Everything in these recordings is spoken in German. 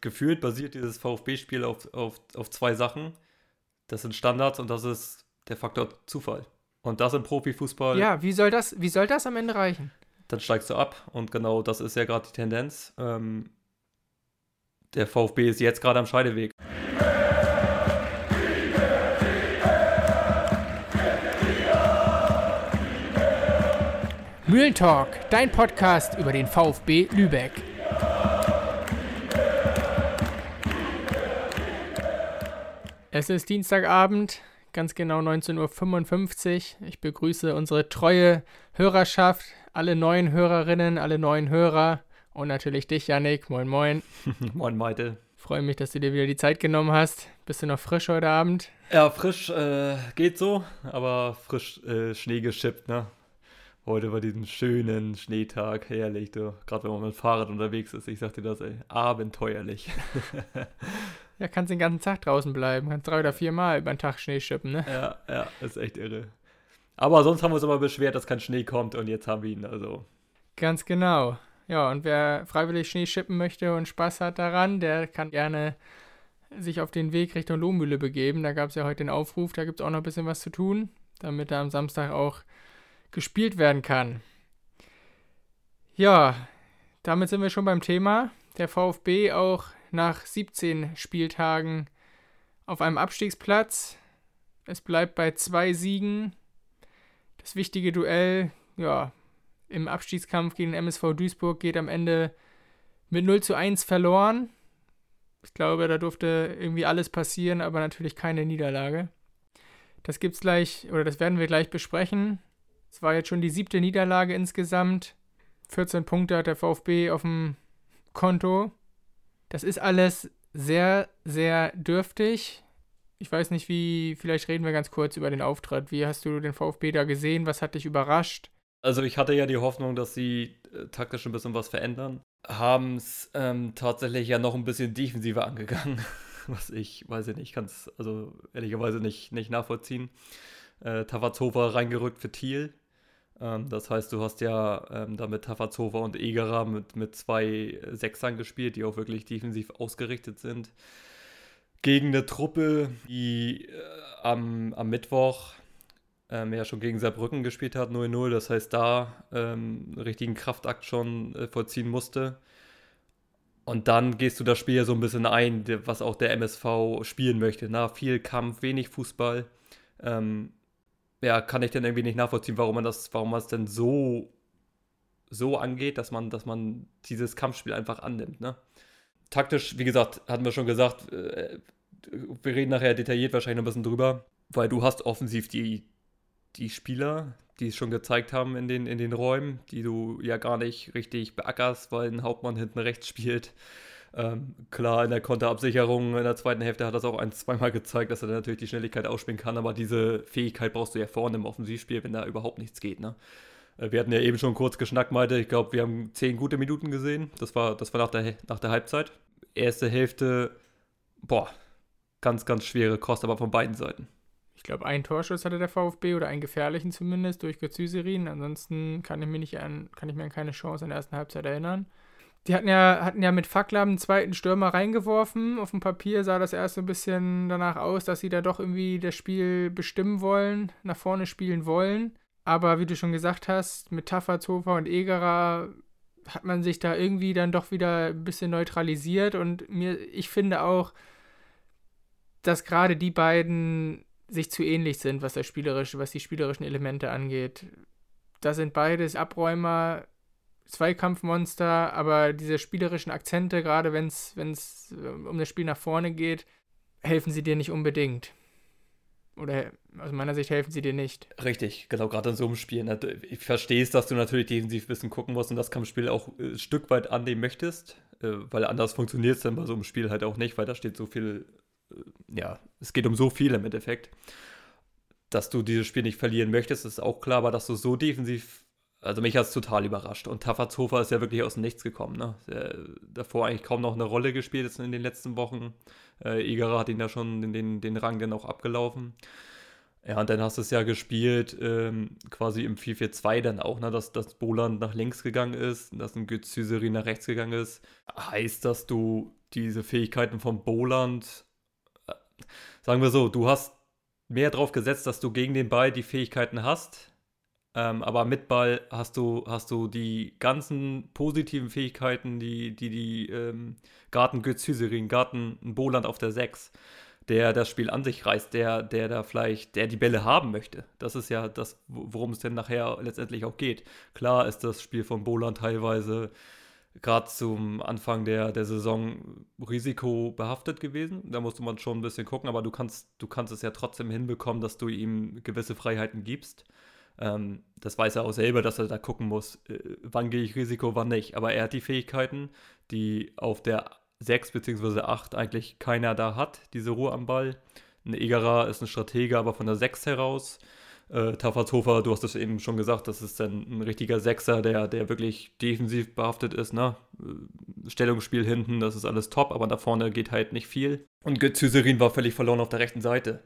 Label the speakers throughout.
Speaker 1: gefühlt basiert dieses VfB-Spiel auf, auf, auf zwei Sachen. Das sind Standards und das ist der Faktor Zufall. Und das im Profifußball.
Speaker 2: Ja, wie soll das, wie soll das am Ende reichen?
Speaker 1: Dann steigst du ab und genau das ist ja gerade die Tendenz. Ähm, der VfB ist jetzt gerade am Scheideweg.
Speaker 2: Mühlentalk, dein Podcast über den VfB Lübeck. Es ist Dienstagabend, ganz genau 19.55 Uhr. Ich begrüße unsere treue Hörerschaft, alle neuen Hörerinnen, alle neuen Hörer und natürlich dich, Yannick. Moin, moin.
Speaker 1: moin, Meite.
Speaker 2: Freue mich, dass du dir wieder die Zeit genommen hast. Bist du noch frisch heute Abend?
Speaker 1: Ja, frisch äh, geht so, aber frisch äh, Schnee geschippt, ne? Heute bei diesem schönen Schneetag, herrlich, du. Gerade wenn man mit dem Fahrrad unterwegs ist, ich sag dir das, ey, abenteuerlich.
Speaker 2: Ja, kannst den ganzen Tag draußen bleiben. Kannst drei oder vier Mal über den Tag Schnee schippen, ne?
Speaker 1: Ja, ja, ist echt irre. Aber sonst haben wir uns immer beschwert, dass kein Schnee kommt und jetzt haben wir ihn, also.
Speaker 2: Ganz genau. Ja, und wer freiwillig Schnee schippen möchte und Spaß hat daran, der kann gerne sich auf den Weg Richtung Lohmühle begeben. Da gab es ja heute den Aufruf, da gibt es auch noch ein bisschen was zu tun, damit da am Samstag auch gespielt werden kann. Ja, damit sind wir schon beim Thema. Der VfB auch nach 17 Spieltagen auf einem Abstiegsplatz. Es bleibt bei zwei Siegen. Das wichtige Duell, ja, im Abstiegskampf gegen MSV Duisburg geht am Ende mit 0 zu 1 verloren. Ich glaube, da durfte irgendwie alles passieren, aber natürlich keine Niederlage. Das gibt's gleich, oder das werden wir gleich besprechen. Es war jetzt schon die siebte Niederlage insgesamt. 14 Punkte hat der VfB auf dem Konto. Das ist alles sehr, sehr dürftig. Ich weiß nicht, wie, vielleicht reden wir ganz kurz über den Auftritt. Wie hast du den VfB da gesehen? Was hat dich überrascht?
Speaker 1: Also ich hatte ja die Hoffnung, dass sie äh, taktisch ein bisschen was verändern. Haben es ähm, tatsächlich ja noch ein bisschen defensiver angegangen. was ich, weiß ich nicht, kann es also ehrlicherweise nicht, nicht nachvollziehen. Äh, Tavazova reingerückt für Thiel. Ähm, das heißt, du hast ja ähm, da mit Tafazova und Egerer mit, mit zwei Sechsern gespielt, die auch wirklich defensiv ausgerichtet sind. Gegen eine Truppe, die äh, am, am Mittwoch ähm, ja schon gegen Saarbrücken gespielt hat, 0-0. Das heißt, da ähm, einen richtigen Kraftakt schon äh, vollziehen musste. Und dann gehst du das Spiel ja so ein bisschen ein, was auch der MSV spielen möchte. Na, viel Kampf, wenig Fußball. Ähm, ja, kann ich dann irgendwie nicht nachvollziehen, warum man das, warum man es denn so, so angeht, dass man, dass man dieses Kampfspiel einfach annimmt, ne? Taktisch, wie gesagt, hatten wir schon gesagt, äh, wir reden nachher detailliert wahrscheinlich noch ein bisschen drüber, weil du hast offensiv die, die Spieler, die es schon gezeigt haben in den, in den Räumen, die du ja gar nicht richtig beackerst, weil ein Hauptmann hinten rechts spielt. Ähm, klar, in der Konterabsicherung in der zweiten Hälfte hat das auch ein, zweimal gezeigt, dass er natürlich die Schnelligkeit ausspielen kann, aber diese Fähigkeit brauchst du ja vorne im Offensivspiel, wenn da überhaupt nichts geht. Ne? Äh, wir hatten ja eben schon kurz geschnackt, meinte, ich glaube, wir haben zehn gute Minuten gesehen. Das war, das war nach, der, nach der Halbzeit. Erste Hälfte, boah, ganz, ganz schwere Kost, aber von beiden Seiten.
Speaker 2: Ich glaube, einen Torschuss hatte der VfB oder einen gefährlichen zumindest durch Götziserin. Ansonsten kann ich, mich nicht an, kann ich mir an keine Chance in der ersten Halbzeit erinnern. Die hatten ja, hatten ja mit Fackler einen zweiten Stürmer reingeworfen. Auf dem Papier sah das erst so ein bisschen danach aus, dass sie da doch irgendwie das Spiel bestimmen wollen, nach vorne spielen wollen. Aber wie du schon gesagt hast, mit Tafferzofer und Egerer hat man sich da irgendwie dann doch wieder ein bisschen neutralisiert. Und mir, ich finde auch, dass gerade die beiden sich zu ähnlich sind, was das spielerische, was die spielerischen Elemente angeht. Da sind beides Abräumer, Zweikampfmonster, aber diese spielerischen Akzente, gerade wenn es ähm, um das Spiel nach vorne geht, helfen sie dir nicht unbedingt. Oder aus meiner Sicht helfen sie dir nicht.
Speaker 1: Richtig, genau, gerade in so einem Spiel. Ich verstehe es, dass du natürlich defensiv ein bisschen gucken musst und das Kampfspiel auch äh, ein Stück weit annehmen möchtest, äh, weil anders funktioniert es dann bei so einem Spiel halt auch nicht, weil da steht so viel, äh, ja, es geht um so viel im Endeffekt. Dass du dieses Spiel nicht verlieren möchtest, ist auch klar, aber dass du so defensiv also mich hat es total überrascht. Und Tafazhofer ist ja wirklich aus dem Nichts gekommen. Ne? Der, davor eigentlich kaum noch eine Rolle gespielt jetzt in den letzten Wochen. Äh, Igara hat ihn da schon den, den, den Rang dann auch abgelaufen. Ja, und dann hast du es ja gespielt, ähm, quasi im 4-4-2 dann auch, ne? dass, dass Boland nach links gegangen ist, dass ein Gützüseri nach rechts gegangen ist. Heißt, dass du diese Fähigkeiten von Boland, äh, sagen wir so, du hast mehr drauf gesetzt, dass du gegen den Ball die Fähigkeiten hast. Ähm, aber mit Ball hast du, hast du die ganzen positiven Fähigkeiten, die die, die ähm, Garten Götz Hüsering, Garten Boland auf der 6, der das Spiel an sich reißt, der, der da vielleicht, der die Bälle haben möchte. Das ist ja das, worum es denn nachher letztendlich auch geht. Klar ist das Spiel von Boland teilweise gerade zum Anfang der, der Saison risikobehaftet gewesen. Da musste man schon ein bisschen gucken, aber du kannst, du kannst es ja trotzdem hinbekommen, dass du ihm gewisse Freiheiten gibst. Ähm, das weiß er auch selber, dass er da gucken muss, äh, wann gehe ich Risiko, wann nicht. Aber er hat die Fähigkeiten, die auf der 6 bzw. 8 eigentlich keiner da hat, diese Ruhe am Ball. Ein Egerer ist ein Stratege, aber von der 6 heraus. Äh, Tafferthofer, du hast es eben schon gesagt, das ist dann ein richtiger Sechser, der, der wirklich defensiv behaftet ist. Ne? Äh, Stellungsspiel hinten, das ist alles top, aber da vorne geht halt nicht viel. Und Götz war völlig verloren auf der rechten Seite.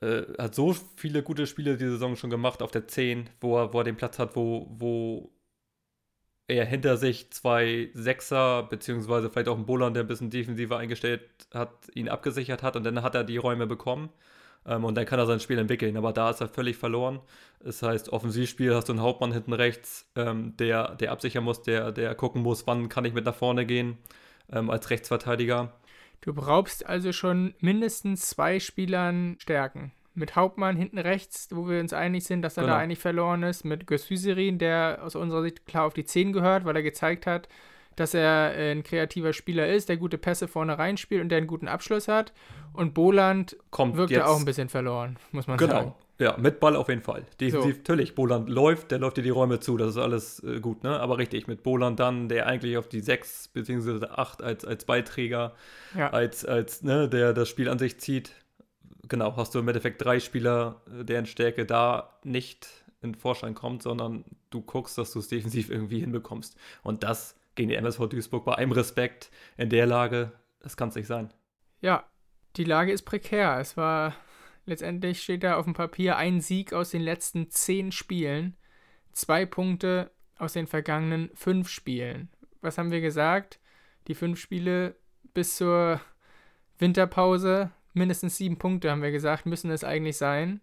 Speaker 1: Äh, hat so viele gute Spiele die Saison schon gemacht auf der 10, wo er, wo er den Platz hat, wo, wo er hinter sich zwei Sechser, beziehungsweise vielleicht auch einen Bolan, der ein bisschen defensiver eingestellt hat, ihn abgesichert hat und dann hat er die Räume bekommen. Ähm, und dann kann er sein Spiel entwickeln. Aber da ist er völlig verloren. Das heißt, Offensivspiel hast du einen Hauptmann hinten rechts, ähm, der, der absichern muss, der, der gucken muss, wann kann ich mit nach vorne gehen ähm, als Rechtsverteidiger.
Speaker 2: Du brauchst also schon mindestens zwei Spielern Stärken. Mit Hauptmann hinten rechts, wo wir uns einig sind, dass er genau. da eigentlich verloren ist. Mit Gösüserin, der aus unserer Sicht klar auf die 10 gehört, weil er gezeigt hat, dass er äh, ein kreativer Spieler ist, der gute Pässe vorne reinspielt und der einen guten Abschluss hat. Und Boland
Speaker 1: Kommt
Speaker 2: wirkt ja auch ein bisschen verloren, muss man
Speaker 1: genau.
Speaker 2: sagen.
Speaker 1: Ja, mit Ball auf jeden Fall. Defensiv, so. natürlich. Boland läuft, der läuft dir die Räume zu, das ist alles äh, gut, ne? Aber richtig, mit Boland dann, der eigentlich auf die 6 bzw. 8 als, als Beiträger, ja. als, als, ne, der das Spiel an sich zieht. Genau, hast du im Endeffekt drei Spieler, äh, deren Stärke da nicht in Vorschein kommt, sondern du guckst, dass du es defensiv irgendwie hinbekommst. Und das gegen die MSV Duisburg bei einem Respekt in der Lage, das kann es nicht sein.
Speaker 2: Ja, die Lage ist prekär. Es war letztendlich steht da auf dem Papier ein Sieg aus den letzten zehn Spielen, zwei Punkte aus den vergangenen fünf Spielen. Was haben wir gesagt? Die fünf Spiele bis zur Winterpause, mindestens sieben Punkte, haben wir gesagt, müssen es eigentlich sein.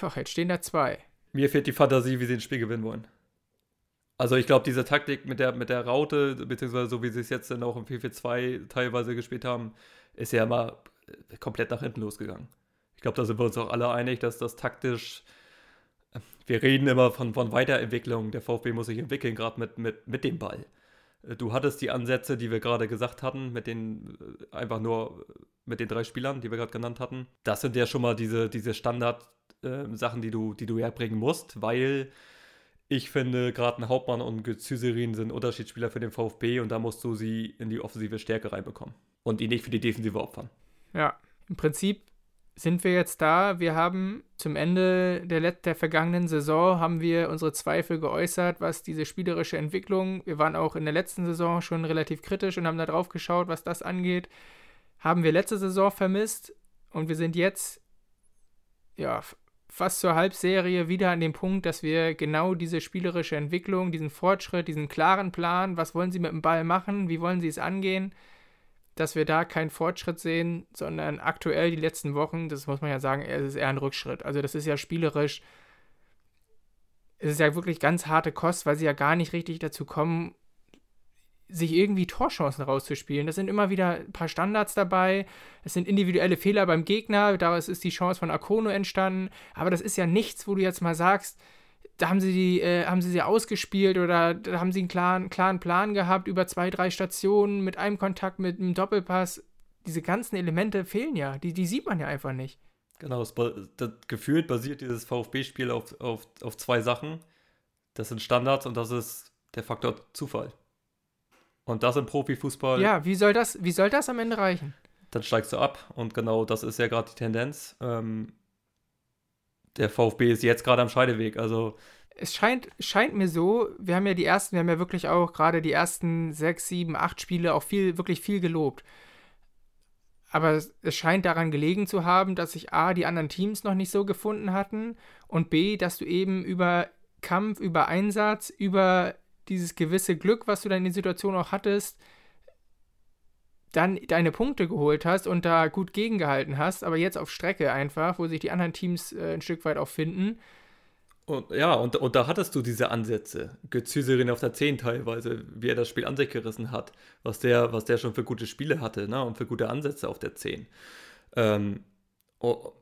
Speaker 2: Ach, jetzt stehen da zwei.
Speaker 1: Mir fehlt die Fantasie, wie sie ein Spiel gewinnen wollen. Also ich glaube, diese Taktik mit der, mit der Raute, beziehungsweise so wie sie es jetzt dann auch im 4-4-2 teilweise gespielt haben, ist ja immer komplett nach hinten losgegangen. Ich glaube, da sind wir uns auch alle einig, dass das taktisch, äh, wir reden immer von, von Weiterentwicklung, der VfB muss sich entwickeln, gerade mit, mit, mit dem Ball. Äh, du hattest die Ansätze, die wir gerade gesagt hatten, mit den einfach nur mit den drei Spielern, die wir gerade genannt hatten. Das sind ja schon mal diese, diese Standard-Sachen, äh, die, du, die du herbringen musst, weil ich finde, gerade ein Hauptmann und Züserin sind Unterschiedsspieler für den VfB und da musst du sie in die offensive Stärke reinbekommen und die nicht für die Defensive opfern.
Speaker 2: Ja, im Prinzip sind wir jetzt da. Wir haben zum Ende der, der vergangenen Saison haben wir unsere Zweifel geäußert, was diese spielerische Entwicklung, wir waren auch in der letzten Saison schon relativ kritisch und haben da drauf geschaut, was das angeht. Haben wir letzte Saison vermisst und wir sind jetzt ja, fast zur Halbserie wieder an dem Punkt, dass wir genau diese spielerische Entwicklung, diesen Fortschritt, diesen klaren Plan, was wollen sie mit dem Ball machen, wie wollen sie es angehen, dass wir da keinen Fortschritt sehen, sondern aktuell die letzten Wochen, das muss man ja sagen, es ist eher ein Rückschritt. Also das ist ja spielerisch, es ist ja wirklich ganz harte Kost, weil sie ja gar nicht richtig dazu kommen, sich irgendwie Torchancen rauszuspielen. Das sind immer wieder ein paar Standards dabei. Es sind individuelle Fehler beim Gegner. Daraus ist die Chance von Akono entstanden. Aber das ist ja nichts, wo du jetzt mal sagst, da haben sie die, äh, haben sie sie ausgespielt oder da haben sie einen klaren, klaren Plan gehabt über zwei, drei Stationen mit einem Kontakt, mit einem Doppelpass. Diese ganzen Elemente fehlen ja. Die, die sieht man ja einfach nicht.
Speaker 1: Genau, das, das gefühlt basiert dieses VfB-Spiel auf, auf, auf zwei Sachen. Das sind Standards und das ist der Faktor Zufall. Und das im Profifußball.
Speaker 2: Ja, wie soll das, wie soll das am Ende reichen?
Speaker 1: Dann steigst du ab und genau das ist ja gerade die Tendenz. Ähm, der VfB ist jetzt gerade am Scheideweg. Also
Speaker 2: es scheint, scheint mir so, wir haben ja die ersten, wir haben ja wirklich auch gerade die ersten sechs, sieben, acht Spiele auch viel, wirklich viel gelobt. Aber es, scheint daran gelegen zu haben, dass sich A, die anderen Teams noch nicht so gefunden hatten und B, dass du eben über Kampf, über Einsatz, über dieses gewisse Glück, was du dann in der Situation auch hattest, dann deine Punkte geholt hast und da gut gegengehalten hast, aber jetzt auf Strecke einfach, wo sich die anderen Teams äh, ein Stück weit auch finden.
Speaker 1: Und, ja, und, und da hattest du diese Ansätze. Götziserin auf der 10 teilweise, wie er das Spiel an sich gerissen hat, was der, was der schon für gute Spiele hatte ne? und für gute Ansätze auf der 10. Ähm, oh,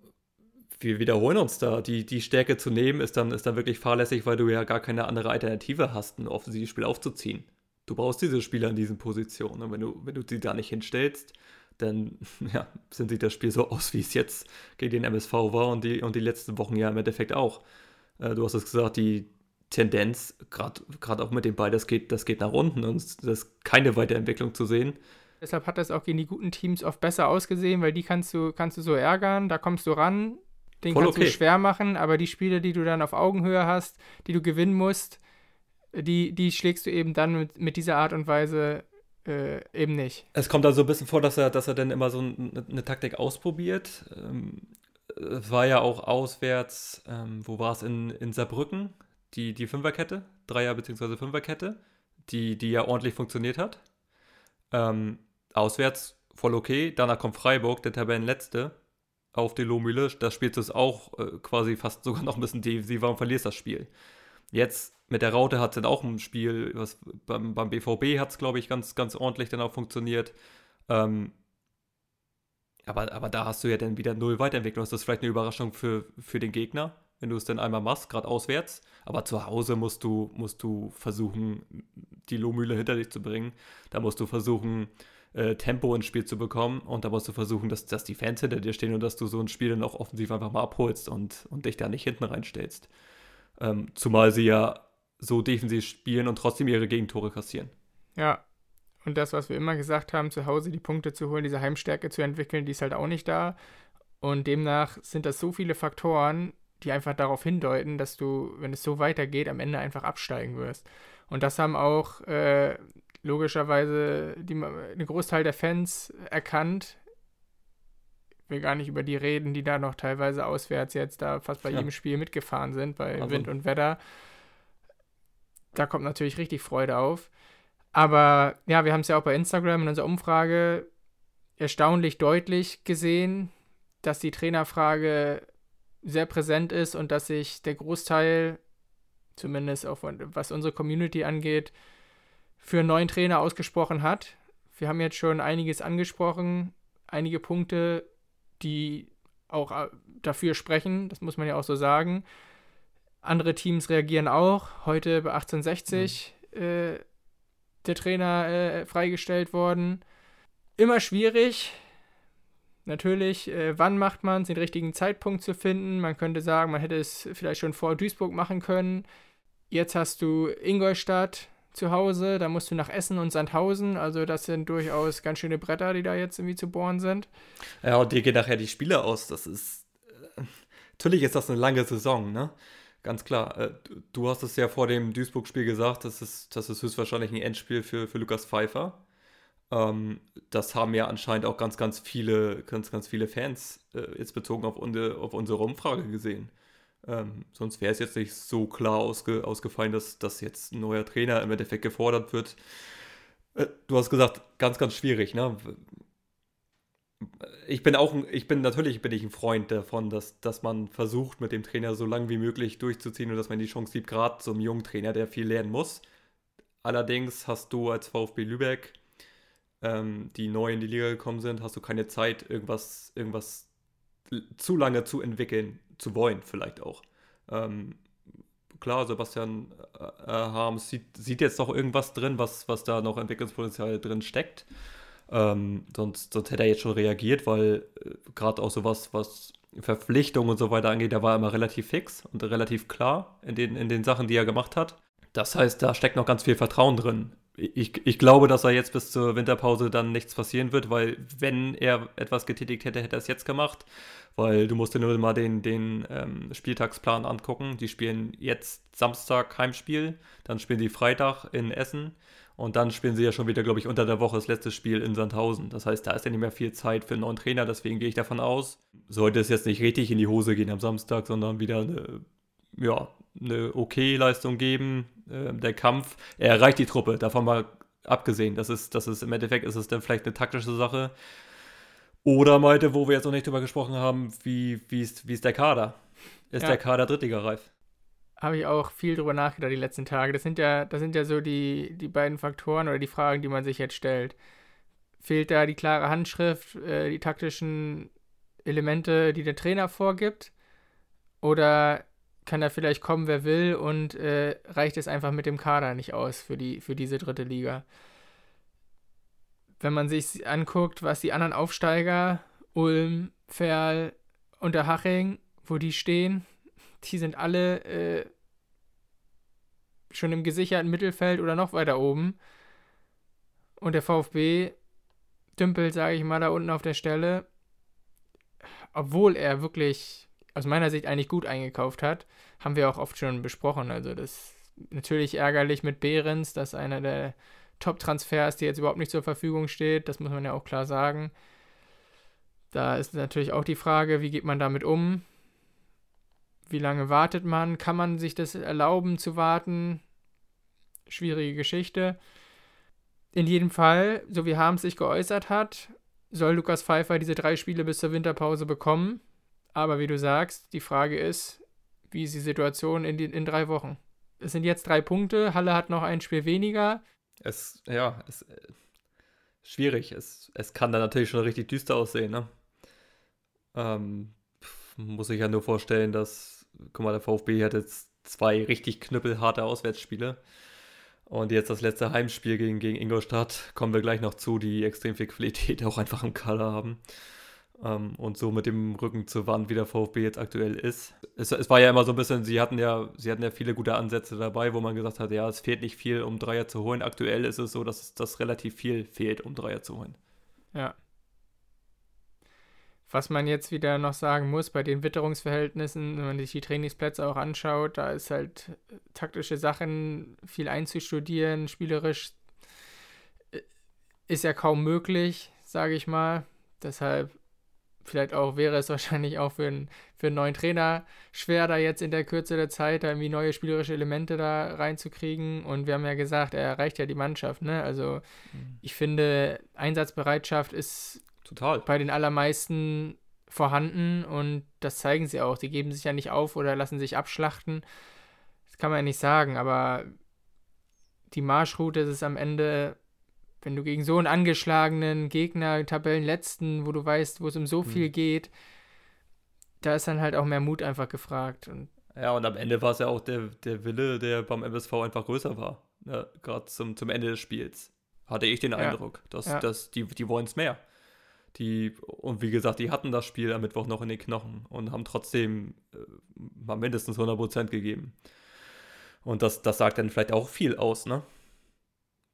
Speaker 1: wir wiederholen uns da. Die, die Stärke zu nehmen ist dann, ist dann wirklich fahrlässig, weil du ja gar keine andere Alternative hast, ein offensives Spiel aufzuziehen. Du brauchst diese Spieler in diesen Positionen. Und wenn du, wenn du sie da nicht hinstellst, dann ja, sieht das Spiel so aus, wie es jetzt gegen den MSV war und die, und die letzten Wochen ja im Endeffekt auch. Äh, du hast es gesagt, die Tendenz, gerade auch mit dem Ball, das geht, das geht nach unten und es ist keine Weiterentwicklung zu sehen.
Speaker 2: Deshalb hat das auch gegen die guten Teams oft besser ausgesehen, weil die kannst du, kannst du so ärgern, da kommst du ran, den Voll kannst okay. du schwer machen, aber die Spiele, die du dann auf Augenhöhe hast, die du gewinnen musst, die, die schlägst du eben dann mit, mit dieser Art und Weise äh, eben nicht.
Speaker 1: Es kommt da so ein bisschen vor, dass er, dass er dann immer so eine, eine Taktik ausprobiert. Ähm, es war ja auch auswärts, ähm, wo war es, in, in Saarbrücken, die, die Fünferkette, Dreier- bzw. Fünferkette, die, die ja ordentlich funktioniert hat. Ähm, auswärts voll okay, danach kommt Freiburg, der Tabellenletzte, auf die Lohmühle, da spielst du es auch äh, quasi fast sogar noch ein bisschen defensiver und verlierst das Spiel. Jetzt mit der Raute hat es dann auch ein Spiel, was beim, beim BVB hat es, glaube ich, ganz, ganz ordentlich dann auch funktioniert. Ähm, aber, aber da hast du ja dann wieder null Weiterentwicklung. Das ist vielleicht eine Überraschung für, für den Gegner, wenn du es dann einmal machst, gerade auswärts. Aber zu Hause musst du, musst du versuchen, die Lohmühle hinter dich zu bringen. Da musst du versuchen, äh, Tempo ins Spiel zu bekommen. Und da musst du versuchen, dass, dass die Fans hinter dir stehen und dass du so ein Spiel dann auch offensiv einfach mal abholst und, und dich da nicht hinten reinstellst. Ähm, zumal sie ja so defensiv spielen und trotzdem ihre Gegentore kassieren.
Speaker 2: Ja, und das, was wir immer gesagt haben, zu Hause die Punkte zu holen, diese Heimstärke zu entwickeln, die ist halt auch nicht da. Und demnach sind das so viele Faktoren, die einfach darauf hindeuten, dass du, wenn es so weitergeht, am Ende einfach absteigen wirst. Und das haben auch äh, logischerweise die, ein Großteil der Fans erkannt. Will gar nicht über die reden, die da noch teilweise auswärts jetzt da fast bei ja. jedem Spiel mitgefahren sind, bei also. Wind und Wetter. Da kommt natürlich richtig Freude auf. Aber ja, wir haben es ja auch bei Instagram in unserer Umfrage erstaunlich deutlich gesehen, dass die Trainerfrage sehr präsent ist und dass sich der Großteil, zumindest auch was unsere Community angeht, für einen neuen Trainer ausgesprochen hat. Wir haben jetzt schon einiges angesprochen, einige Punkte, die auch äh, dafür sprechen, das muss man ja auch so sagen. Andere Teams reagieren auch. Heute bei 1860 mhm. äh, der Trainer äh, freigestellt worden. Immer schwierig. Natürlich, äh, wann macht man es, den richtigen Zeitpunkt zu finden. Man könnte sagen, man hätte es vielleicht schon vor Duisburg machen können. Jetzt hast du Ingolstadt, zu Hause. Da musst du nach Essen und Sandhausen. Also das sind durchaus ganz schöne Bretter, die da jetzt irgendwie zu bohren sind.
Speaker 1: Ja, und dir gehen nachher die Spiele aus. Das ist. Äh, natürlich ist das eine lange Saison, ne? Ganz klar. Äh, du hast es ja vor dem Duisburg-Spiel gesagt, das ist, das ist höchstwahrscheinlich ein Endspiel für, für Lukas Pfeiffer. Ähm, das haben ja anscheinend auch ganz, ganz viele, ganz, ganz viele Fans äh, jetzt bezogen auf, unsere, auf unsere Umfrage gesehen. Ähm, sonst wäre es jetzt nicht so klar ausge, ausgefallen, dass, dass jetzt ein neuer Trainer im Endeffekt gefordert wird. Äh, du hast gesagt, ganz, ganz schwierig, ne? Ich bin auch, ich bin natürlich bin ich ein Freund davon, dass, dass man versucht, mit dem Trainer so lange wie möglich durchzuziehen und dass man die Chance gibt, gerade so einem jungen Trainer, der viel lernen muss. Allerdings hast du als VfB Lübeck, ähm, die neu in die Liga gekommen sind, hast du keine Zeit, irgendwas, irgendwas zu lange zu entwickeln zu wollen, vielleicht auch. Ähm, klar, Sebastian äh, äh, Harms sieht, sieht, jetzt noch irgendwas drin, was, was da noch Entwicklungspotenzial drin steckt. Ähm, sonst, sonst hätte er jetzt schon reagiert, weil äh, gerade auch sowas, was Verpflichtungen und so weiter angeht, der war immer relativ fix und relativ klar in den, in den Sachen, die er gemacht hat. Das heißt, da steckt noch ganz viel Vertrauen drin. Ich, ich glaube, dass er jetzt bis zur Winterpause dann nichts passieren wird, weil wenn er etwas getätigt hätte, hätte er es jetzt gemacht weil du musst dir nur mal den, den ähm, Spieltagsplan angucken. Die spielen jetzt Samstag Heimspiel, dann spielen sie Freitag in Essen und dann spielen sie ja schon wieder, glaube ich, unter der Woche das letzte Spiel in Sandhausen. Das heißt, da ist ja nicht mehr viel Zeit für einen neuen Trainer, deswegen gehe ich davon aus, sollte es jetzt nicht richtig in die Hose gehen am Samstag, sondern wieder eine, ja, eine okay Leistung geben. Äh, der Kampf, er erreicht die Truppe, davon mal abgesehen. Das ist, das ist im Endeffekt ist es dann vielleicht eine taktische Sache. Oder meinte, wo wir jetzt noch nicht drüber gesprochen haben, wie, wie, ist, wie ist der Kader? Ist ja. der Kader drittligareif?
Speaker 2: Habe ich auch viel drüber nachgedacht die letzten Tage. Das sind ja, das sind ja so die, die beiden Faktoren oder die Fragen, die man sich jetzt stellt. Fehlt da die klare Handschrift, äh, die taktischen Elemente, die der Trainer vorgibt? Oder kann da vielleicht kommen, wer will und äh, reicht es einfach mit dem Kader nicht aus für, die, für diese dritte Liga? Wenn man sich anguckt, was die anderen Aufsteiger, Ulm, Ferl und der Haching, wo die stehen, die sind alle äh, schon im gesicherten Mittelfeld oder noch weiter oben. Und der VfB dümpelt, sage ich mal, da unten auf der Stelle. Obwohl er wirklich aus meiner Sicht eigentlich gut eingekauft hat, haben wir auch oft schon besprochen. Also das ist natürlich ärgerlich mit Behrens, dass einer der Top-Transfers, die jetzt überhaupt nicht zur Verfügung steht, das muss man ja auch klar sagen. Da ist natürlich auch die Frage, wie geht man damit um? Wie lange wartet man? Kann man sich das erlauben zu warten? Schwierige Geschichte. In jedem Fall, so wie Harms sich geäußert hat, soll Lukas Pfeiffer diese drei Spiele bis zur Winterpause bekommen. Aber wie du sagst, die Frage ist, wie ist die Situation in, die, in drei Wochen? Es sind jetzt drei Punkte, Halle hat noch ein Spiel weniger.
Speaker 1: Es, ja, es äh, schwierig. Es, es kann dann natürlich schon richtig düster aussehen, ne? Ähm, muss ich ja nur vorstellen, dass, guck mal, der VfB hat jetzt zwei richtig knüppelharte Auswärtsspiele. Und jetzt das letzte Heimspiel gegen, gegen Ingolstadt, kommen wir gleich noch zu, die extrem viel Qualität auch einfach im Kader haben. Ähm, und so mit dem Rücken zur Wand, wie der VfB jetzt aktuell ist. Es, es, war ja immer so ein bisschen, sie hatten ja, sie hatten ja viele gute Ansätze dabei, wo man gesagt hat, ja, es fehlt nicht viel, um Dreier zu holen. Aktuell ist es so, dass das relativ viel fehlt, um Dreier zu holen.
Speaker 2: Ja. Was man jetzt wieder noch sagen muss, bei den Witterungsverhältnissen, wenn man sich die Trainingsplätze auch anschaut, da ist halt äh, taktische Sachen viel einzustudieren, spielerisch äh, ist ja kaum möglich, sage ich mal. Deshalb vielleicht auch wäre es wahrscheinlich auch für einen, für einen neuen Trainer schwer, da jetzt in der Kürze der Zeit da irgendwie neue spielerische Elemente da reinzukriegen. Und wir haben ja gesagt, er erreicht ja die Mannschaft, ne? Also mhm. ich finde, Einsatzbereitschaft ist
Speaker 1: total
Speaker 2: bei den allermeisten vorhanden und das zeigen sie auch. Sie geben sich ja nicht auf oder lassen sich abschlachten. Das kann man ja nicht sagen, aber die Marschroute ist es am Ende wenn du gegen so einen angeschlagenen Gegner, Tabellenletzten, wo du weißt, wo es um so hm. viel geht, da ist dann halt auch mehr Mut einfach gefragt. Und
Speaker 1: ja, und am Ende war es ja auch der, der Wille, der beim MSV einfach größer war. Ja, Gerade zum, zum Ende des Spiels. Hatte ich den ja. Eindruck, dass, ja. dass die, die wollen es mehr. Die, und wie gesagt, die hatten das Spiel am Mittwoch noch in den Knochen und haben trotzdem äh, mal mindestens 100% gegeben. Und das, das sagt dann vielleicht auch viel aus, ne?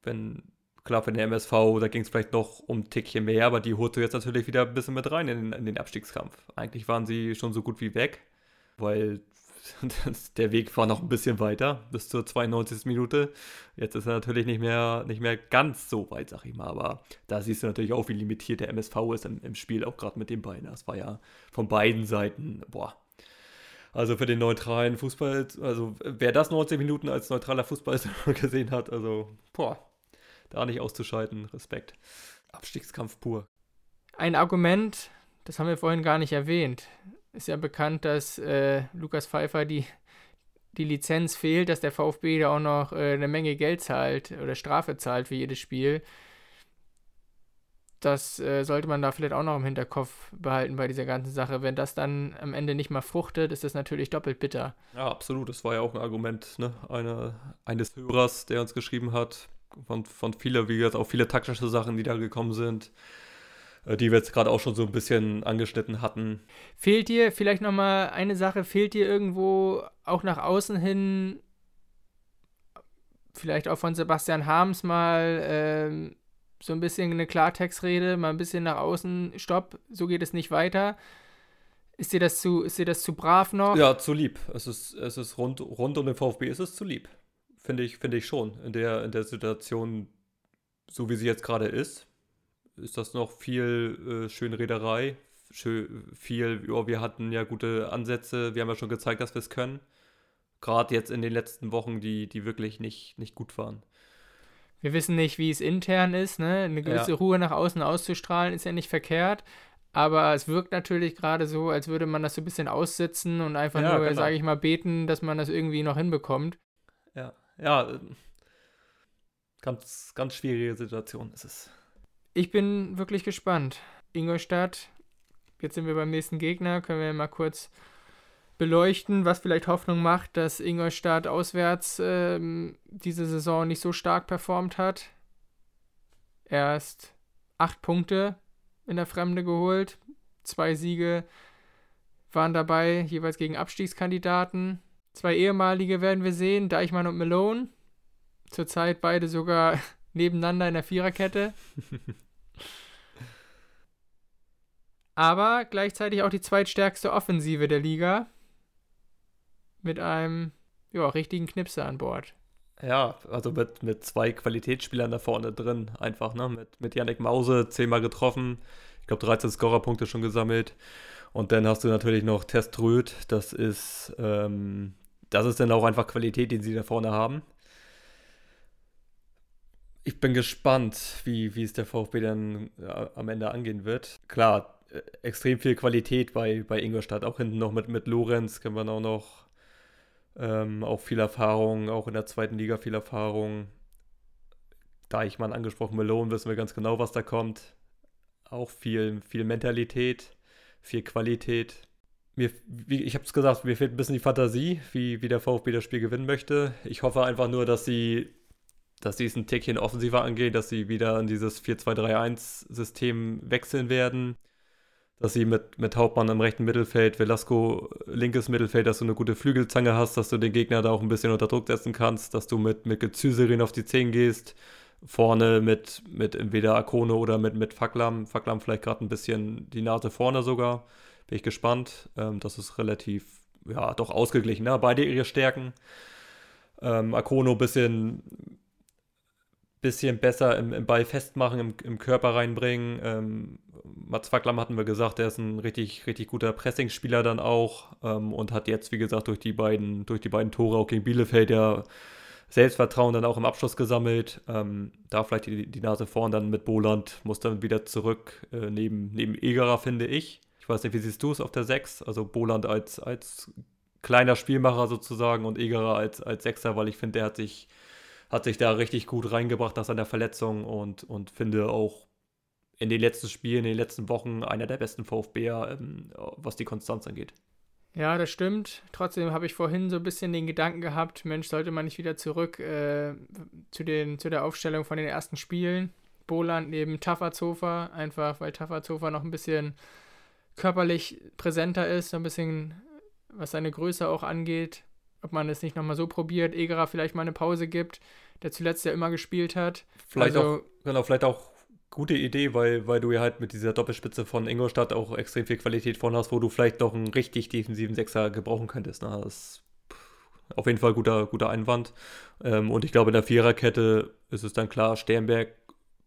Speaker 1: Wenn, Klar, für den MSV, da ging es vielleicht noch um ein Tickchen mehr, aber die holst du jetzt natürlich wieder ein bisschen mit rein in, in den Abstiegskampf. Eigentlich waren sie schon so gut wie weg, weil der Weg war noch ein bisschen weiter, bis zur 92. Minute. Jetzt ist er natürlich nicht mehr, nicht mehr ganz so weit, sag ich mal. Aber da siehst du natürlich auch, wie limitiert der MSV ist im, im Spiel, auch gerade mit den beiden. Das war ja von beiden Seiten, boah. Also für den neutralen Fußball, also wer das 90 Minuten als neutraler Fußball gesehen hat, also boah, da nicht auszuschalten. Respekt. Abstiegskampf pur.
Speaker 2: Ein Argument, das haben wir vorhin gar nicht erwähnt. Ist ja bekannt, dass äh, Lukas Pfeiffer die, die Lizenz fehlt, dass der VfB da auch noch äh, eine Menge Geld zahlt oder Strafe zahlt für jedes Spiel. Das äh, sollte man da vielleicht auch noch im Hinterkopf behalten bei dieser ganzen Sache. Wenn das dann am Ende nicht mal fruchtet, ist das natürlich doppelt bitter.
Speaker 1: Ja, absolut. Das war ja auch ein Argument ne? Eine, eines Hörers, der uns geschrieben hat, von, von viele, wie gesagt, auch viele taktische Sachen, die da gekommen sind, äh, die wir jetzt gerade auch schon so ein bisschen angeschnitten hatten.
Speaker 2: Fehlt dir vielleicht nochmal eine Sache, fehlt dir irgendwo auch nach außen hin, vielleicht auch von Sebastian Harms mal ähm, so ein bisschen eine Klartextrede, mal ein bisschen nach außen, stopp, so geht es nicht weiter. Ist dir das zu, ist dir das zu brav noch?
Speaker 1: Ja, zu lieb. Es ist, es ist rund, rund um den VfB ist es zu lieb. Finde ich, finde ich schon. In der, in der Situation, so wie sie jetzt gerade ist, ist das noch viel äh, Schönrederei. Schön, viel, oh, wir hatten ja gute Ansätze, wir haben ja schon gezeigt, dass wir es können. Gerade jetzt in den letzten Wochen, die, die wirklich nicht, nicht gut waren.
Speaker 2: Wir wissen nicht, wie es intern ist, ne? Eine gewisse ja. Ruhe nach außen auszustrahlen ist ja nicht verkehrt. Aber es wirkt natürlich gerade so, als würde man das so ein bisschen aussitzen und einfach ja, nur, genau. sage ich mal, beten, dass man das irgendwie noch hinbekommt.
Speaker 1: Ja, ja. Ganz, ganz schwierige Situation ist es.
Speaker 2: Ich bin wirklich gespannt. Ingolstadt, jetzt sind wir beim nächsten Gegner, können wir mal kurz beleuchten, was vielleicht Hoffnung macht, dass Ingolstadt auswärts ähm, diese Saison nicht so stark performt hat. Erst acht Punkte in der Fremde geholt, zwei Siege waren dabei, jeweils gegen Abstiegskandidaten. Zwei ehemalige werden wir sehen, Deichmann und Malone. Zurzeit beide sogar nebeneinander in der Viererkette. Aber gleichzeitig auch die zweitstärkste Offensive der Liga mit einem ja, richtigen Knipser an Bord.
Speaker 1: Ja, also mit, mit zwei Qualitätsspielern da vorne drin, einfach, ne? Mit, mit Yannick Mause zehnmal getroffen, ich glaube 13 Scorerpunkte schon gesammelt. Und dann hast du natürlich noch Teströd, das ist, ähm, das ist dann auch einfach Qualität, den sie da vorne haben. Ich bin gespannt, wie, wie es der VfB dann äh, am Ende angehen wird. Klar, äh, extrem viel Qualität bei, bei Ingolstadt, auch hinten noch mit, mit Lorenz, können wir auch noch ähm, auch viel Erfahrung, auch in der zweiten Liga viel Erfahrung. Deichmann angesprochen, Malone, wissen wir ganz genau, was da kommt. Auch viel, viel Mentalität, viel Qualität. Mir, wie, ich habe es gesagt, mir fehlt ein bisschen die Fantasie, wie, wie der VfB das Spiel gewinnen möchte. Ich hoffe einfach nur, dass sie, dass sie es ein Tickchen offensiver angehen, dass sie wieder in dieses 4-2-3-1-System wechseln werden. Dass sie mit, mit Hauptmann im rechten Mittelfeld, Velasco linkes Mittelfeld, dass du eine gute Flügelzange hast, dass du den Gegner da auch ein bisschen unter Druck setzen kannst, dass du mit, mit Gezüserin auf die Zehen gehst, vorne mit, mit entweder Akone oder mit, mit Faklam, Faklam vielleicht gerade ein bisschen die Nase vorne sogar, bin ich gespannt, ähm, das ist relativ, ja, doch ausgeglichen, ne? beide ihre Stärken. Ähm, Akono ein bisschen bisschen besser im, im Ball festmachen, im, im Körper reinbringen. Ähm, Mats Facklam hatten wir gesagt, der ist ein richtig, richtig guter Pressingspieler dann auch ähm, und hat jetzt, wie gesagt, durch die beiden, durch die beiden Tore auch gegen Bielefeld ja Selbstvertrauen dann auch im Abschluss gesammelt. Ähm, da vielleicht die, die Nase vorn dann mit Boland, muss dann wieder zurück äh, neben, neben Egerer, finde ich. Weiß nicht, wie siehst du es auf der 6? Also Boland als, als kleiner Spielmacher sozusagen und Egerer als, als Sechser, weil ich finde, der hat sich hat sich da richtig gut reingebracht nach seiner Verletzung und, und finde auch in den letzten Spielen, in den letzten Wochen einer der besten VfBer, ähm, was die Konstanz angeht.
Speaker 2: Ja, das stimmt. Trotzdem habe ich vorhin so ein bisschen den Gedanken gehabt, Mensch, sollte man nicht wieder zurück äh, zu, den, zu der Aufstellung von den ersten Spielen. Boland neben Tafazofer, einfach weil Tafazofer noch ein bisschen körperlich präsenter ist, so ein bisschen, was seine Größe auch angeht ob man es nicht nochmal so probiert, Egerer vielleicht mal eine Pause gibt, der zuletzt ja immer gespielt hat.
Speaker 1: Vielleicht also, auch, genau, vielleicht auch gute Idee, weil, weil du ja halt mit dieser Doppelspitze von Ingolstadt auch extrem viel Qualität vorne hast, wo du vielleicht noch einen richtig defensiven Sechser gebrauchen könntest. Ne? Das ist auf jeden Fall guter, guter Einwand. Ähm, und ich glaube, in der Viererkette ist es dann klar, Sternberg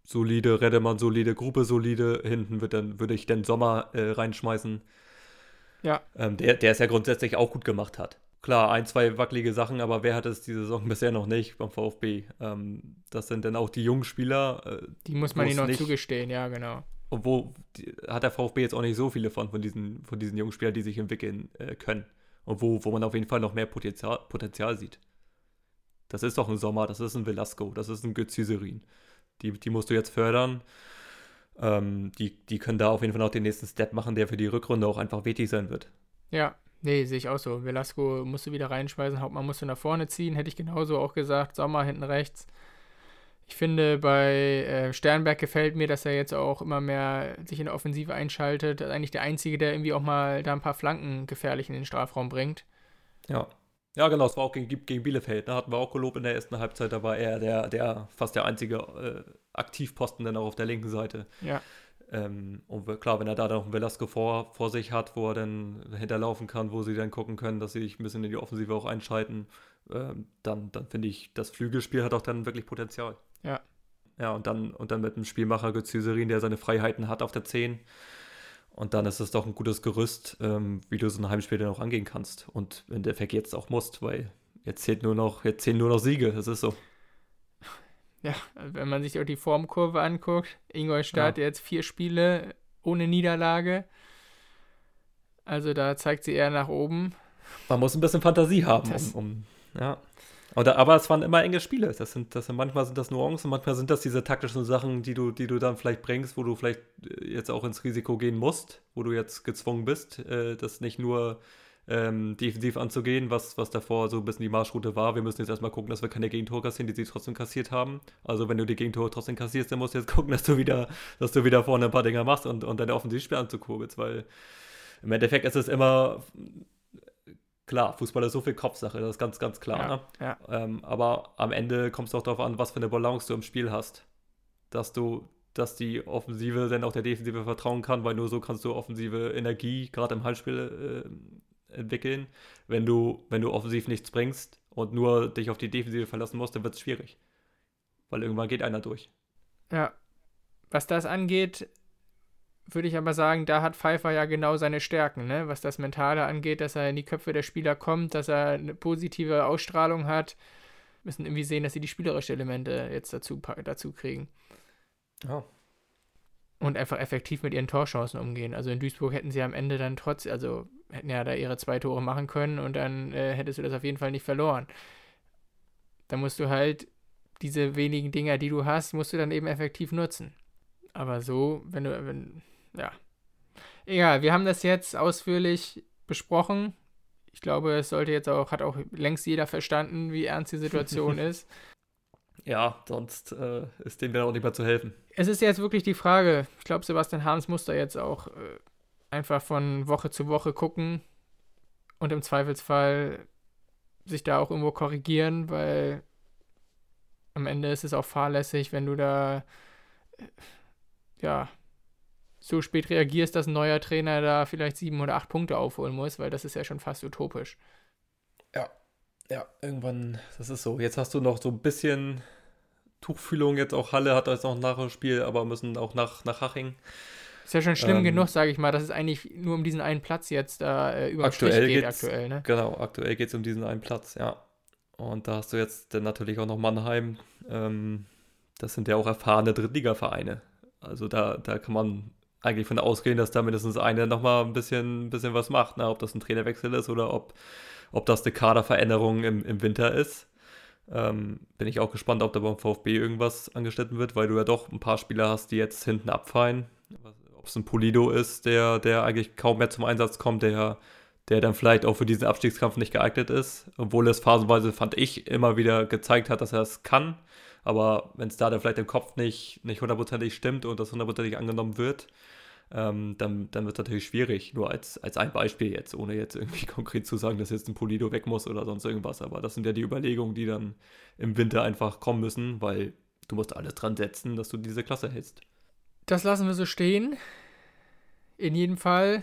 Speaker 1: solide, Redemann solide, Gruppe solide. Hinten wird dann, würde ich den Sommer äh, reinschmeißen. Ja. Ähm, der, der es ja grundsätzlich auch gut gemacht hat. Klar, ein, zwei wackelige Sachen, aber wer hat es diese Saison bisher noch nicht beim VfB? Ähm, das sind dann auch die jungen Spieler.
Speaker 2: Äh, die muss man ihnen noch nicht, zugestehen, ja, genau.
Speaker 1: Und wo die, hat der VfB jetzt auch nicht so viele von, von diesen, von diesen jungen Spielern, die sich entwickeln äh, können. Und wo, wo man auf jeden Fall noch mehr Potenzial, Potenzial sieht. Das ist doch ein Sommer, das ist ein Velasco, das ist ein Götziserin. Die, die musst du jetzt fördern. Ähm, die, die können da auf jeden Fall noch den nächsten Step machen, der für die Rückrunde auch einfach wichtig sein wird.
Speaker 2: Ja, Nee, sehe ich auch so. Velasco musste wieder reinschmeißen, Hauptmann musste nach vorne ziehen, hätte ich genauso auch gesagt. Sommer hinten rechts. Ich finde, bei äh, Sternberg gefällt mir, dass er jetzt auch immer mehr sich in der Offensive einschaltet. Ist eigentlich der Einzige, der irgendwie auch mal da ein paar Flanken gefährlich in den Strafraum bringt.
Speaker 1: Ja. Ja, genau, es war auch gegen, gegen Bielefeld. Da ne? hatten wir auch gelobt in der ersten Halbzeit. Da war er der, der fast der einzige äh, Aktivposten dann auch auf der linken Seite.
Speaker 2: Ja.
Speaker 1: Ähm, und klar, wenn er da noch einen Velasco vor, vor sich hat, wo er dann hinterlaufen kann, wo sie dann gucken können, dass sie sich ein bisschen in die Offensive auch einschalten, ähm, dann, dann finde ich, das Flügelspiel hat auch dann wirklich Potenzial.
Speaker 2: Ja.
Speaker 1: Ja, und dann, und dann mit dem Spielmacher Götziserin, der seine Freiheiten hat auf der 10. Und dann ist es doch ein gutes Gerüst, ähm, wie du so ein Heimspiel dann auch angehen kannst. Und der Endeffekt jetzt auch musst, weil jetzt zählt nur noch, jetzt zählen nur noch Siege, das ist so.
Speaker 2: ja, wenn man sich auch die Formkurve anguckt, Ingolstadt ja. jetzt vier Spiele ohne Niederlage. Also da zeigt sie eher nach oben.
Speaker 1: Man muss ein bisschen Fantasie haben, um, um, ja. Oder, aber es waren immer enge Spiele. Das sind, das sind, manchmal sind das Nuancen, manchmal sind das diese taktischen Sachen, die du, die du dann vielleicht bringst, wo du vielleicht äh, jetzt auch ins Risiko gehen musst, wo du jetzt gezwungen bist, äh, das nicht nur ähm, defensiv anzugehen, was, was davor so ein bisschen die Marschroute war. Wir müssen jetzt erstmal gucken, dass wir keine Gegentore kassieren, die sie trotzdem kassiert haben. Also wenn du die Gegentore trotzdem kassierst, dann musst du jetzt gucken, dass du wieder, dass du wieder vorne ein paar Dinger machst und, und deine Offensivspiel anzukurbelst, weil im Endeffekt ist es immer klar, Fußball ist so viel Kopfsache, das ist ganz, ganz klar. Ja, ne? ja. Ähm, aber am Ende kommt es auch darauf an, was für eine Balance du im Spiel hast. Dass du, dass die Offensive dann auch der Defensive vertrauen kann, weil nur so kannst du offensive Energie gerade im Halbspiel äh, entwickeln. Wenn du, wenn du offensiv nichts bringst und nur dich auf die Defensive verlassen musst, dann wird es schwierig. Weil irgendwann geht einer durch.
Speaker 2: Ja. Was das angeht, würde ich aber sagen, da hat Pfeiffer ja genau seine Stärken, ne? was das Mentale angeht, dass er in die Köpfe der Spieler kommt, dass er eine positive Ausstrahlung hat. Wir müssen irgendwie sehen, dass sie die spielerischen Elemente jetzt dazu, dazu kriegen.
Speaker 1: Oh.
Speaker 2: Und einfach effektiv mit ihren Torchancen umgehen. Also in Duisburg hätten sie am Ende dann trotz, also hätten ja da ihre zwei Tore machen können und dann äh, hättest du das auf jeden Fall nicht verloren. Da musst du halt diese wenigen Dinger, die du hast, musst du dann eben effektiv nutzen. Aber so, wenn du, wenn, ja. Egal, wir haben das jetzt ausführlich besprochen. Ich glaube, es sollte jetzt auch, hat auch längst jeder verstanden, wie ernst die Situation ist.
Speaker 1: Ja, sonst äh, ist denen dann auch nicht mehr zu helfen.
Speaker 2: Es ist jetzt wirklich die Frage, ich glaube, Sebastian Harms muss da jetzt auch äh, einfach von Woche zu Woche gucken und im Zweifelsfall sich da auch irgendwo korrigieren, weil am Ende ist es auch fahrlässig, wenn du da äh, ja so spät reagierst, dass ein neuer Trainer da vielleicht sieben oder acht Punkte aufholen muss, weil das ist ja schon fast utopisch.
Speaker 1: Ja, ja, irgendwann, das ist so. Jetzt hast du noch so ein bisschen Tuchfühlung, jetzt auch Halle hat jetzt noch ein Nachspiel, aber müssen auch nach, nach Haching.
Speaker 2: Ist ja schon schlimm ähm, genug, sage ich mal, dass es eigentlich nur um diesen einen Platz jetzt da äh, über
Speaker 1: aktuell geht. Aktuell, ne? Genau, aktuell geht es um diesen einen Platz, ja. Und da hast du jetzt dann natürlich auch noch Mannheim. Ähm, das sind ja auch erfahrene Drittligavereine. Also da, da kann man eigentlich von ausgehen, dass da mindestens einer nochmal ein bisschen, ein bisschen was macht. Ne? Ob das ein Trainerwechsel ist oder ob, ob das eine Kaderveränderung im, im Winter ist. Ähm, bin ich auch gespannt, ob da beim VfB irgendwas angeschnitten wird, weil du ja doch ein paar Spieler hast, die jetzt hinten abfallen. Ob es ein Polido ist, der, der eigentlich kaum mehr zum Einsatz kommt, der, der dann vielleicht auch für diesen Abstiegskampf nicht geeignet ist, obwohl es phasenweise, fand ich, immer wieder gezeigt hat, dass er es kann. Aber wenn es da dann vielleicht im Kopf nicht, nicht hundertprozentig stimmt und das hundertprozentig angenommen wird, ähm, dann, dann wird es natürlich schwierig. Nur als, als ein Beispiel jetzt, ohne jetzt irgendwie konkret zu sagen, dass jetzt ein Polido weg muss oder sonst irgendwas. Aber das sind ja die Überlegungen, die dann im Winter einfach kommen müssen, weil du musst alles dran setzen, dass du diese Klasse hältst.
Speaker 2: Das lassen wir so stehen. In jedem Fall,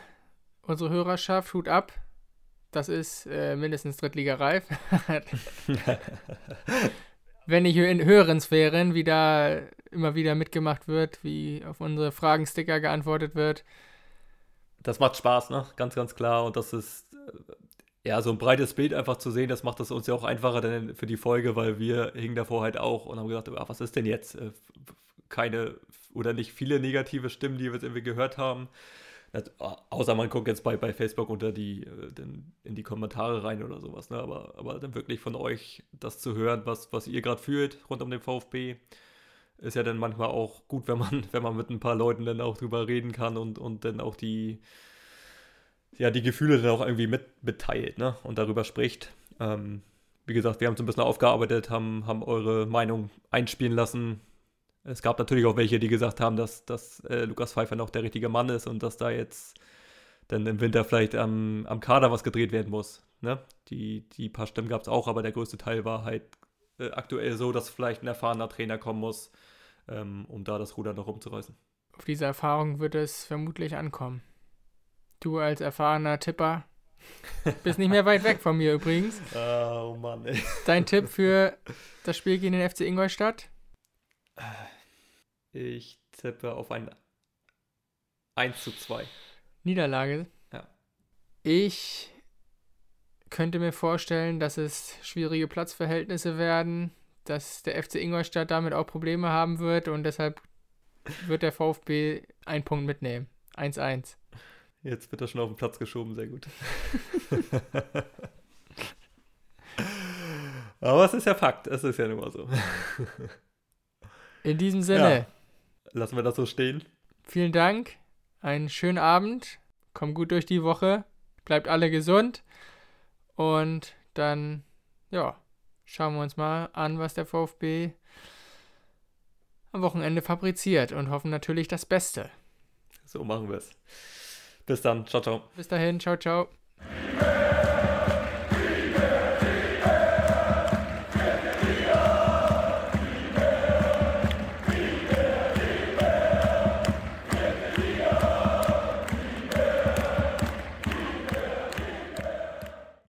Speaker 2: unsere Hörerschaft, Hut ab. Das ist äh, mindestens Drittliga-reif. wenn nicht in höheren Sphären, wie da immer wieder mitgemacht wird, wie auf unsere Fragensticker geantwortet wird.
Speaker 1: Das macht Spaß, ne? Ganz, ganz klar. Und das ist äh, ja so ein breites Bild einfach zu sehen. Das macht es uns ja auch einfacher denn für die Folge, weil wir hingen davor halt auch und haben gesagt, ach, was ist denn jetzt? Äh, keine oder nicht viele negative Stimmen, die wir jetzt irgendwie gehört haben. Außer man guckt jetzt bei, bei Facebook unter die, äh, in die Kommentare rein oder sowas. Ne? Aber, aber dann wirklich von euch das zu hören, was, was ihr gerade fühlt rund um den VfB, ist ja dann manchmal auch gut, wenn man, wenn man mit ein paar Leuten dann auch drüber reden kann und, und dann auch die, ja, die Gefühle dann auch irgendwie mit, mitteilt ne? und darüber spricht. Ähm, wie gesagt, wir haben es ein bisschen aufgearbeitet, haben, haben eure Meinung einspielen lassen, es gab natürlich auch welche, die gesagt haben, dass, dass äh, Lukas Pfeiffer noch der richtige Mann ist und dass da jetzt dann im Winter vielleicht am, am Kader was gedreht werden muss. Ne? Die, die paar Stimmen gab es auch, aber der größte Teil war halt äh, aktuell so, dass vielleicht ein erfahrener Trainer kommen muss, ähm, um da das Ruder noch rumzureißen.
Speaker 2: Auf diese Erfahrung wird es vermutlich ankommen. Du als erfahrener Tipper bist nicht mehr weit weg von mir übrigens.
Speaker 1: Oh Mann, ey.
Speaker 2: Dein Tipp für das Spiel gegen den FC Ingolstadt?
Speaker 1: Ich tippe auf ein 1 zu 2.
Speaker 2: Niederlage?
Speaker 1: Ja.
Speaker 2: Ich könnte mir vorstellen, dass es schwierige Platzverhältnisse werden, dass der FC Ingolstadt damit auch Probleme haben wird und deshalb wird der VfB einen Punkt mitnehmen. 1-1.
Speaker 1: Jetzt wird er schon auf den Platz geschoben, sehr gut. Aber es ist ja Fakt, es ist ja nun mal so.
Speaker 2: In diesem Sinne. Ja,
Speaker 1: lassen wir das so stehen.
Speaker 2: Vielen Dank, einen schönen Abend, kommt gut durch die Woche, bleibt alle gesund und dann, ja, schauen wir uns mal an, was der VfB am Wochenende fabriziert und hoffen natürlich das Beste.
Speaker 1: So machen wir es. Bis dann. Ciao, ciao.
Speaker 2: Bis dahin. Ciao, ciao.